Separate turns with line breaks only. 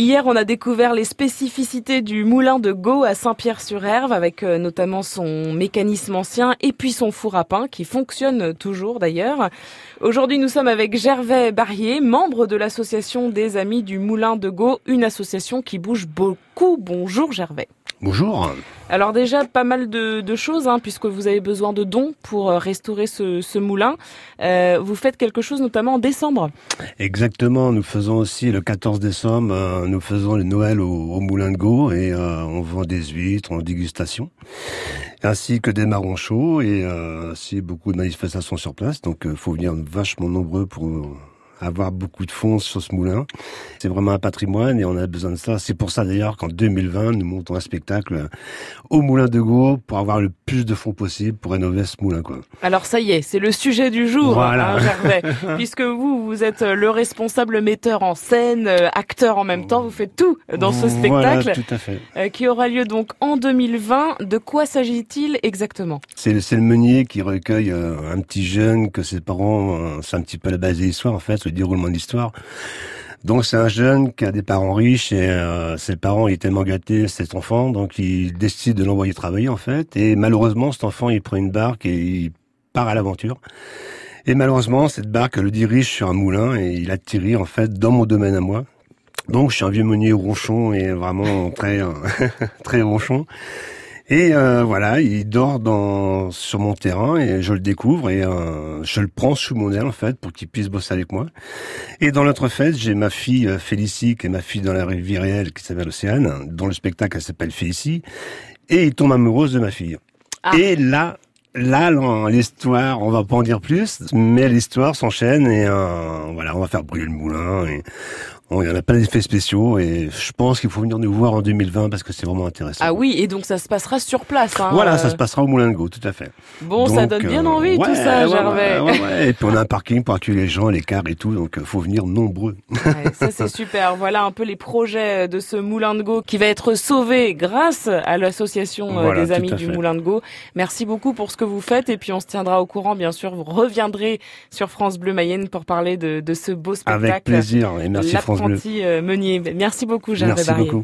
Hier, on a découvert les spécificités du moulin de Gau à Saint-Pierre-sur-Herve avec euh, notamment son mécanisme ancien et puis son four à pain qui fonctionne toujours d'ailleurs. Aujourd'hui, nous sommes avec Gervais Barrier, membre de l'association des Amis du Moulin de Gau, une association qui bouge beaucoup. Bonjour Gervais.
Bonjour.
Alors déjà pas mal de, choses hein, puisque vous avez besoin de dons pour euh, restaurer ce, moulin. Euh, vous faites quelque chose notamment en décembre.
Exactement. Nous faisons aussi le 14 décembre, euh, nous faisons le Noël au, Moulin de Gau et on vend des huîtres en dégustation, ainsi que des marrons chauds et aussi beaucoup de manifestations sur place. Donc il faut venir vachement nombreux pour avoir beaucoup de fonds sur ce moulin. C'est vraiment un patrimoine et on a besoin de ça. C'est pour ça d'ailleurs qu'en 2020, nous montons un spectacle au Moulin de Gau pour avoir le plus de fonds possible pour rénover ce moulin. Quoi.
Alors ça y est, c'est le sujet du jour,
voilà.
hein, Gervais, puisque vous, vous êtes le responsable metteur en scène, euh, acteur en même temps, vous faites tout dans ce spectacle
voilà, tout à fait.
Euh, qui aura lieu donc en 2020. De quoi s'agit-il exactement?
C'est le meunier qui recueille euh, un petit jeune que ses parents, c'est un petit peu la base de l'histoire en fait, le déroulement de l'histoire. Donc c'est un jeune qui a des parents riches et euh, ses parents étaient tellement gâtés cet enfant, donc il décide de l'envoyer travailler en fait. Et malheureusement cet enfant il prend une barque et il part à l'aventure. Et malheureusement cette barque le dirige sur un moulin et il atterrit en fait dans mon domaine à moi. Donc je suis un vieux meunier ronchon et vraiment très très ronchon. Et euh, voilà, il dort dans sur mon terrain et je le découvre et euh, je le prends sous mon aile en fait pour qu'il puisse bosser avec moi. Et dans l'autre fête, j'ai ma fille euh, Félicie qui est ma fille dans la vie réelle qui s'appelle Océane, dont le spectacle s'appelle Félicie, et il tombe amoureuse de ma fille. Ah. Et là, là, l'histoire, on va pas en dire plus, mais l'histoire s'enchaîne et euh, voilà, on va faire brûler le moulin et il y en a plein d'effets spéciaux et je pense qu'il faut venir nous voir en 2020 parce que c'est vraiment intéressant.
Ah oui, et donc ça se passera sur place. Hein,
voilà, ça se passera au Moulin de Gau, tout à fait.
Bon, ça donne bien euh, envie tout ça, Gervais.
et puis on a un parking pour accueillir les gens, les cars et tout, donc il euh, faut venir nombreux.
ça c'est super. Voilà un peu les projets de ce Moulin de Gau qui va être sauvé grâce à l'association euh, des Amis du Moulin de Gau. Merci beaucoup pour ce que vous faites et puis on se tiendra au courant, bien sûr. Vous reviendrez sur France Bleu Mayenne pour parler de, de ce beau spectacle.
Avec plaisir et merci France
Merci beaucoup, Jeanne
Merci beaucoup.